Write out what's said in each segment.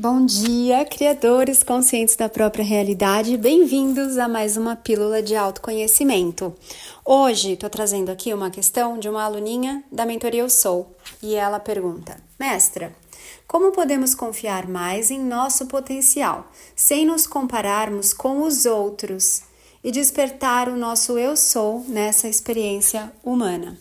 Bom dia, criadores conscientes da própria realidade. Bem-vindos a mais uma pílula de autoconhecimento. Hoje estou trazendo aqui uma questão de uma aluninha da mentoria Eu Sou e ela pergunta: Mestra, como podemos confiar mais em nosso potencial sem nos compararmos com os outros e despertar o nosso Eu Sou nessa experiência humana?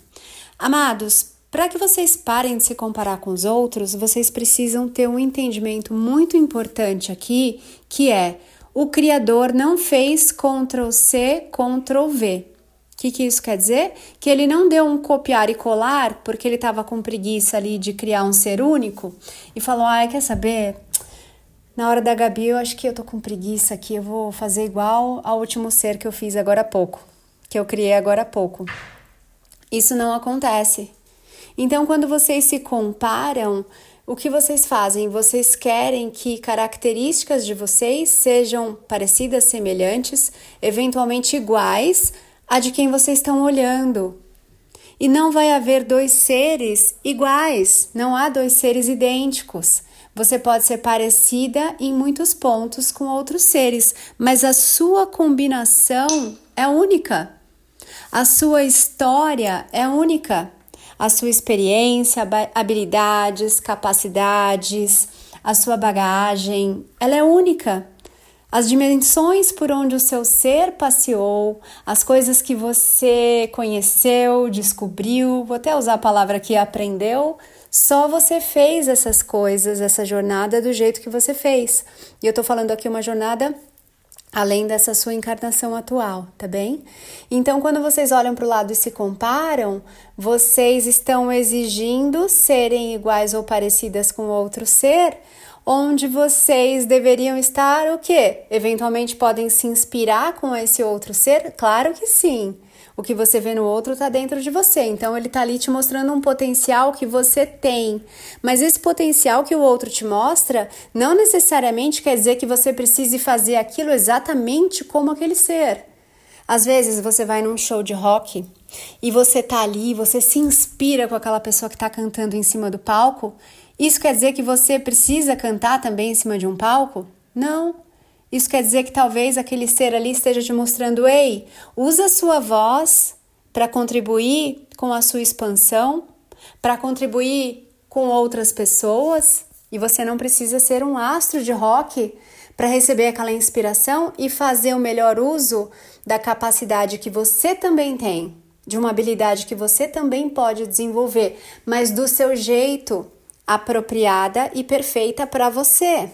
Amados, para que vocês parem de se comparar com os outros, vocês precisam ter um entendimento muito importante aqui, que é o criador não fez Ctrl C, Ctrl V. O que, que isso quer dizer? Que ele não deu um copiar e colar porque ele estava com preguiça ali de criar um ser único e falou: Ah, quer saber? Na hora da Gabi, eu acho que eu tô com preguiça aqui, eu vou fazer igual ao último ser que eu fiz agora há pouco, que eu criei agora há pouco. Isso não acontece. Então, quando vocês se comparam, o que vocês fazem? Vocês querem que características de vocês sejam parecidas, semelhantes, eventualmente iguais a de quem vocês estão olhando. E não vai haver dois seres iguais, não há dois seres idênticos. Você pode ser parecida em muitos pontos com outros seres, mas a sua combinação é única. A sua história é única a sua experiência, habilidades, capacidades, a sua bagagem, ela é única. As dimensões por onde o seu ser passeou, as coisas que você conheceu, descobriu, vou até usar a palavra que aprendeu, só você fez essas coisas, essa jornada do jeito que você fez. E eu tô falando aqui uma jornada além dessa sua encarnação atual, tá bem? Então, quando vocês olham para o lado e se comparam, vocês estão exigindo serem iguais ou parecidas com outro ser, onde vocês deveriam estar o quê? Eventualmente podem se inspirar com esse outro ser? Claro que sim. O que você vê no outro está dentro de você. Então ele está ali te mostrando um potencial que você tem. Mas esse potencial que o outro te mostra não necessariamente quer dizer que você precise fazer aquilo exatamente como aquele ser. Às vezes você vai num show de rock e você tá ali, você se inspira com aquela pessoa que está cantando em cima do palco. Isso quer dizer que você precisa cantar também em cima de um palco? Não. Isso quer dizer que talvez aquele ser ali esteja te mostrando: ei, usa a sua voz para contribuir com a sua expansão, para contribuir com outras pessoas, e você não precisa ser um astro de rock para receber aquela inspiração e fazer o melhor uso da capacidade que você também tem, de uma habilidade que você também pode desenvolver, mas do seu jeito apropriada e perfeita para você.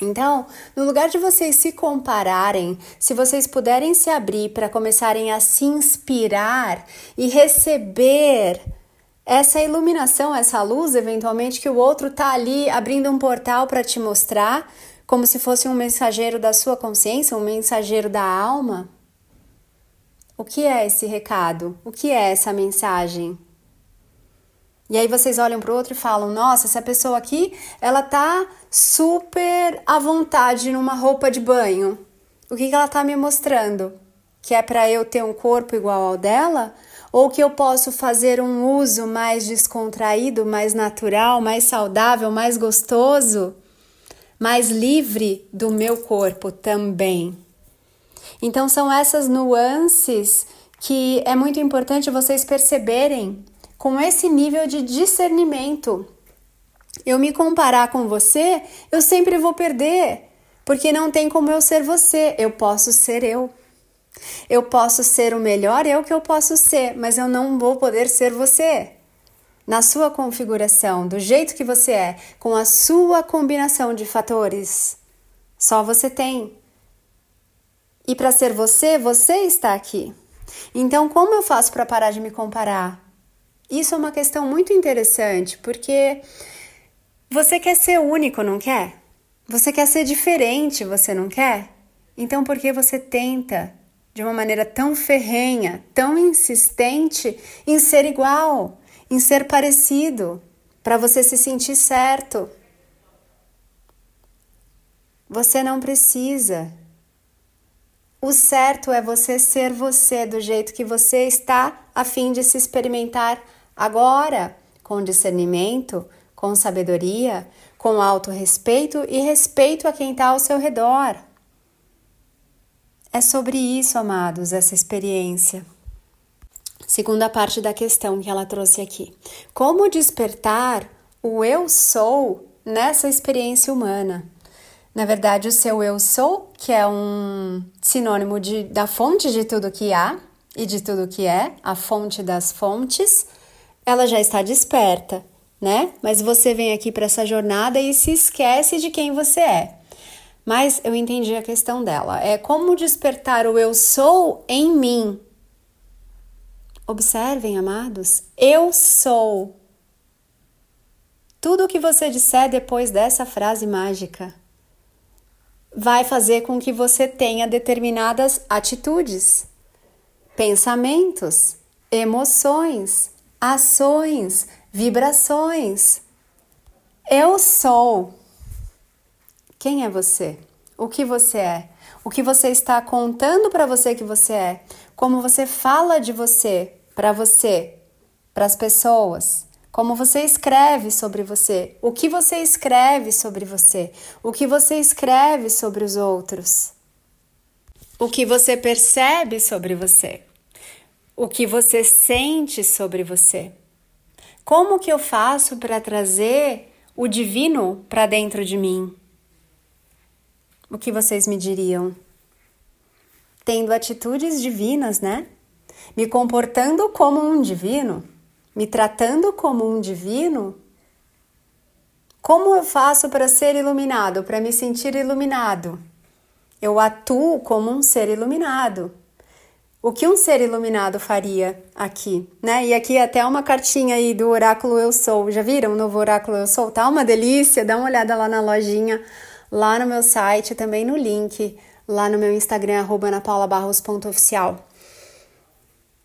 Então, no lugar de vocês se compararem, se vocês puderem se abrir para começarem a se inspirar e receber essa iluminação, essa luz, eventualmente, que o outro tá ali abrindo um portal para te mostrar, como se fosse um mensageiro da sua consciência, um mensageiro da alma. O que é esse recado? O que é essa mensagem? E aí vocês olham para o outro e falam: "Nossa, essa pessoa aqui, ela tá super à vontade numa roupa de banho. O que que ela tá me mostrando? Que é para eu ter um corpo igual ao dela? Ou que eu posso fazer um uso mais descontraído, mais natural, mais saudável, mais gostoso, mais livre do meu corpo também?" Então são essas nuances que é muito importante vocês perceberem com esse nível de discernimento. Eu me comparar com você, eu sempre vou perder, porque não tem como eu ser você, eu posso ser eu. Eu posso ser o melhor eu que eu posso ser, mas eu não vou poder ser você. Na sua configuração, do jeito que você é, com a sua combinação de fatores. Só você tem. E para ser você, você está aqui. Então, como eu faço para parar de me comparar? Isso é uma questão muito interessante, porque você quer ser único, não quer? Você quer ser diferente, você não quer? Então, por que você tenta de uma maneira tão ferrenha, tão insistente em ser igual, em ser parecido, para você se sentir certo? Você não precisa. O certo é você ser você do jeito que você está a fim de se experimentar Agora, com discernimento, com sabedoria, com autorrespeito e respeito a quem está ao seu redor. É sobre isso, amados, essa experiência. Segunda parte da questão que ela trouxe aqui. Como despertar o eu sou nessa experiência humana? Na verdade, o seu eu sou, que é um sinônimo de, da fonte de tudo que há e de tudo que é, a fonte das fontes, ela já está desperta né? Mas você vem aqui para essa jornada e se esquece de quem você é. Mas eu entendi a questão dela. É como despertar o eu sou em mim. Observem, amados, eu sou. Tudo o que você disser depois dessa frase mágica vai fazer com que você tenha determinadas atitudes, pensamentos, emoções, ações, vibrações. Eu sou. Quem é você? O que você é? O que você está contando para você que você é? Como você fala de você para você, para as pessoas? Como você escreve sobre você? O que você escreve sobre você? O que você escreve sobre os outros? O que você percebe sobre você? O que você sente sobre você? Como que eu faço para trazer o divino para dentro de mim? O que vocês me diriam? Tendo atitudes divinas, né? Me comportando como um divino, me tratando como um divino. Como eu faço para ser iluminado, para me sentir iluminado? Eu atuo como um ser iluminado o que um ser iluminado faria aqui, né? E aqui até uma cartinha aí do oráculo Eu Sou. Já viram o novo oráculo Eu Sou? Tá uma delícia. Dá uma olhada lá na lojinha, lá no meu site, também no link, lá no meu Instagram @anapaulabarros.oficial.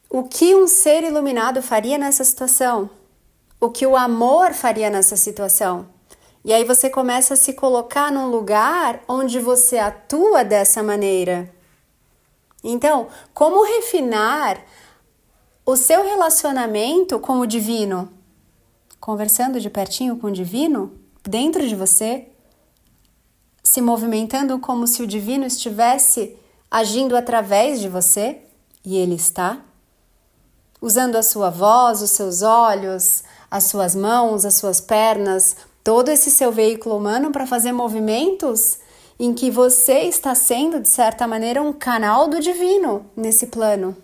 O que um ser iluminado faria nessa situação? O que o amor faria nessa situação? E aí você começa a se colocar num lugar onde você atua dessa maneira então, como refinar o seu relacionamento com o divino? Conversando de pertinho com o divino, dentro de você, se movimentando como se o divino estivesse agindo através de você, e ele está. Usando a sua voz, os seus olhos, as suas mãos, as suas pernas, todo esse seu veículo humano para fazer movimentos em que você está sendo, de certa maneira, um canal do divino nesse plano.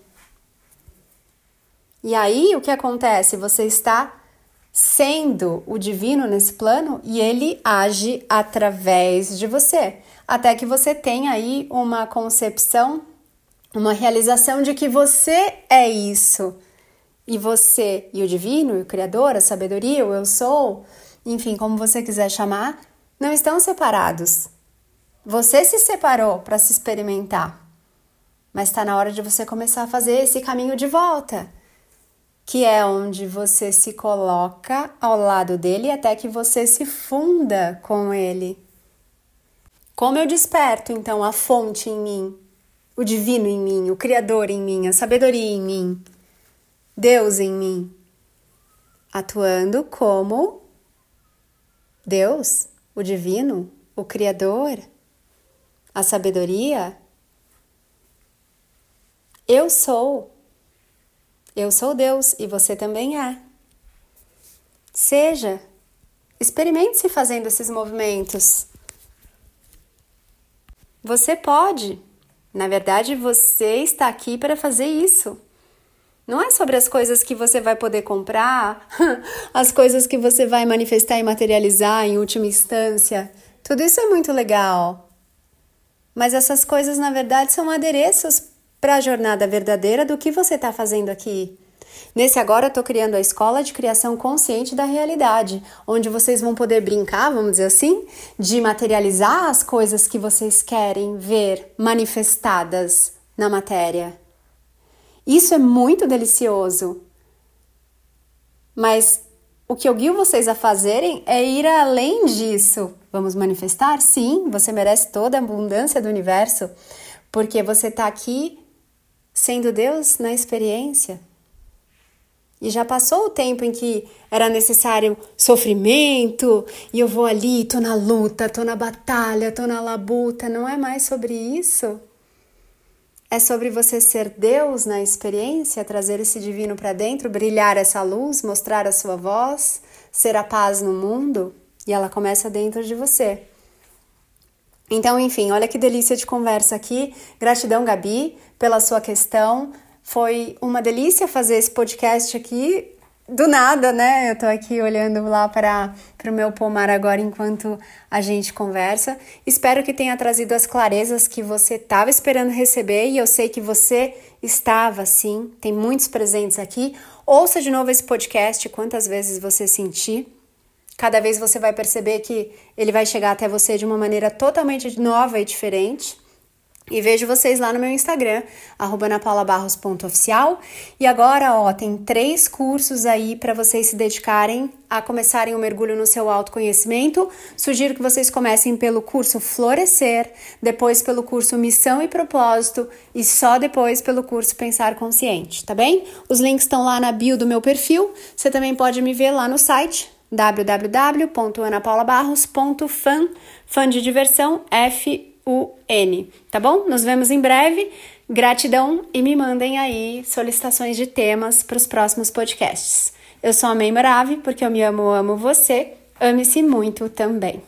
E aí o que acontece? Você está sendo o divino nesse plano e ele age através de você, até que você tenha aí uma concepção, uma realização de que você é isso. E você e o divino, e o criador, a sabedoria, o eu sou, enfim, como você quiser chamar, não estão separados. Você se separou para se experimentar, mas está na hora de você começar a fazer esse caminho de volta, que é onde você se coloca ao lado dele até que você se funda com ele. Como eu desperto então a fonte em mim, o divino em mim, o Criador em mim, a sabedoria em mim, Deus em mim, atuando como Deus, o divino, o Criador a sabedoria, eu sou. Eu sou Deus e você também é. Seja, experimente-se fazendo esses movimentos. Você pode. Na verdade, você está aqui para fazer isso. Não é sobre as coisas que você vai poder comprar, as coisas que você vai manifestar e materializar em última instância. Tudo isso é muito legal. Mas essas coisas, na verdade, são adereços para a jornada verdadeira do que você está fazendo aqui. Nesse agora, eu estou criando a escola de criação consciente da realidade, onde vocês vão poder brincar, vamos dizer assim, de materializar as coisas que vocês querem ver manifestadas na matéria. Isso é muito delicioso. Mas o que eu guio vocês a fazerem é ir além disso. Vamos manifestar? Sim, você merece toda a abundância do universo, porque você está aqui sendo Deus na experiência. E já passou o tempo em que era necessário sofrimento, e eu vou ali, tô na luta, tô na batalha, tô na labuta. Não é mais sobre isso. É sobre você ser Deus na experiência, trazer esse divino para dentro, brilhar essa luz, mostrar a sua voz, ser a paz no mundo, e ela começa dentro de você. Então, enfim, olha que delícia de conversa aqui. Gratidão, Gabi, pela sua questão. Foi uma delícia fazer esse podcast aqui do nada, né? Eu tô aqui olhando lá para o meu pomar agora enquanto a gente conversa. Espero que tenha trazido as clarezas que você estava esperando receber e eu sei que você estava sim. Tem muitos presentes aqui. Ouça de novo esse podcast quantas vezes você sentir. Cada vez você vai perceber que ele vai chegar até você de uma maneira totalmente nova e diferente. E vejo vocês lá no meu Instagram, anapaulabarros.oficial. E agora, ó, tem três cursos aí para vocês se dedicarem a começarem o mergulho no seu autoconhecimento. Sugiro que vocês comecem pelo curso Florescer, depois pelo curso Missão e Propósito e só depois pelo curso Pensar Consciente, tá bem? Os links estão lá na bio do meu perfil. Você também pode me ver lá no site www.anapaulabarros.fan, fã de diversão F UN, tá bom? Nos vemos em breve. Gratidão e me mandem aí solicitações de temas para os próximos podcasts. Eu sou a May Morave, porque eu me amo, amo você. Ame-se muito também.